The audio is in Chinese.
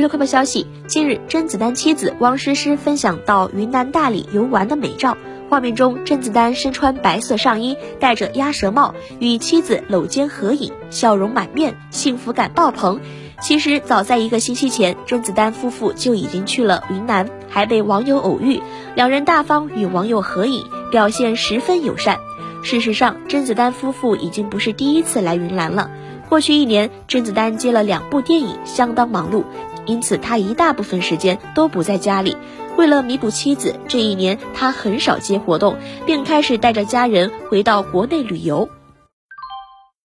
娱乐快报消息：近日，甄子丹妻子汪诗诗分享到云南大理游玩的美照。画面中，甄子丹身穿白色上衣，戴着鸭舌帽，与妻子搂肩合影，笑容满面，幸福感爆棚。其实，早在一个星期前，甄子丹夫妇就已经去了云南，还被网友偶遇，两人大方与网友合影，表现十分友善。事实上，甄子丹夫妇已经不是第一次来云南了。过去一年，甄子丹接了两部电影，相当忙碌，因此他一大部分时间都不在家里。为了弥补妻子，这一年他很少接活动，并开始带着家人回到国内旅游。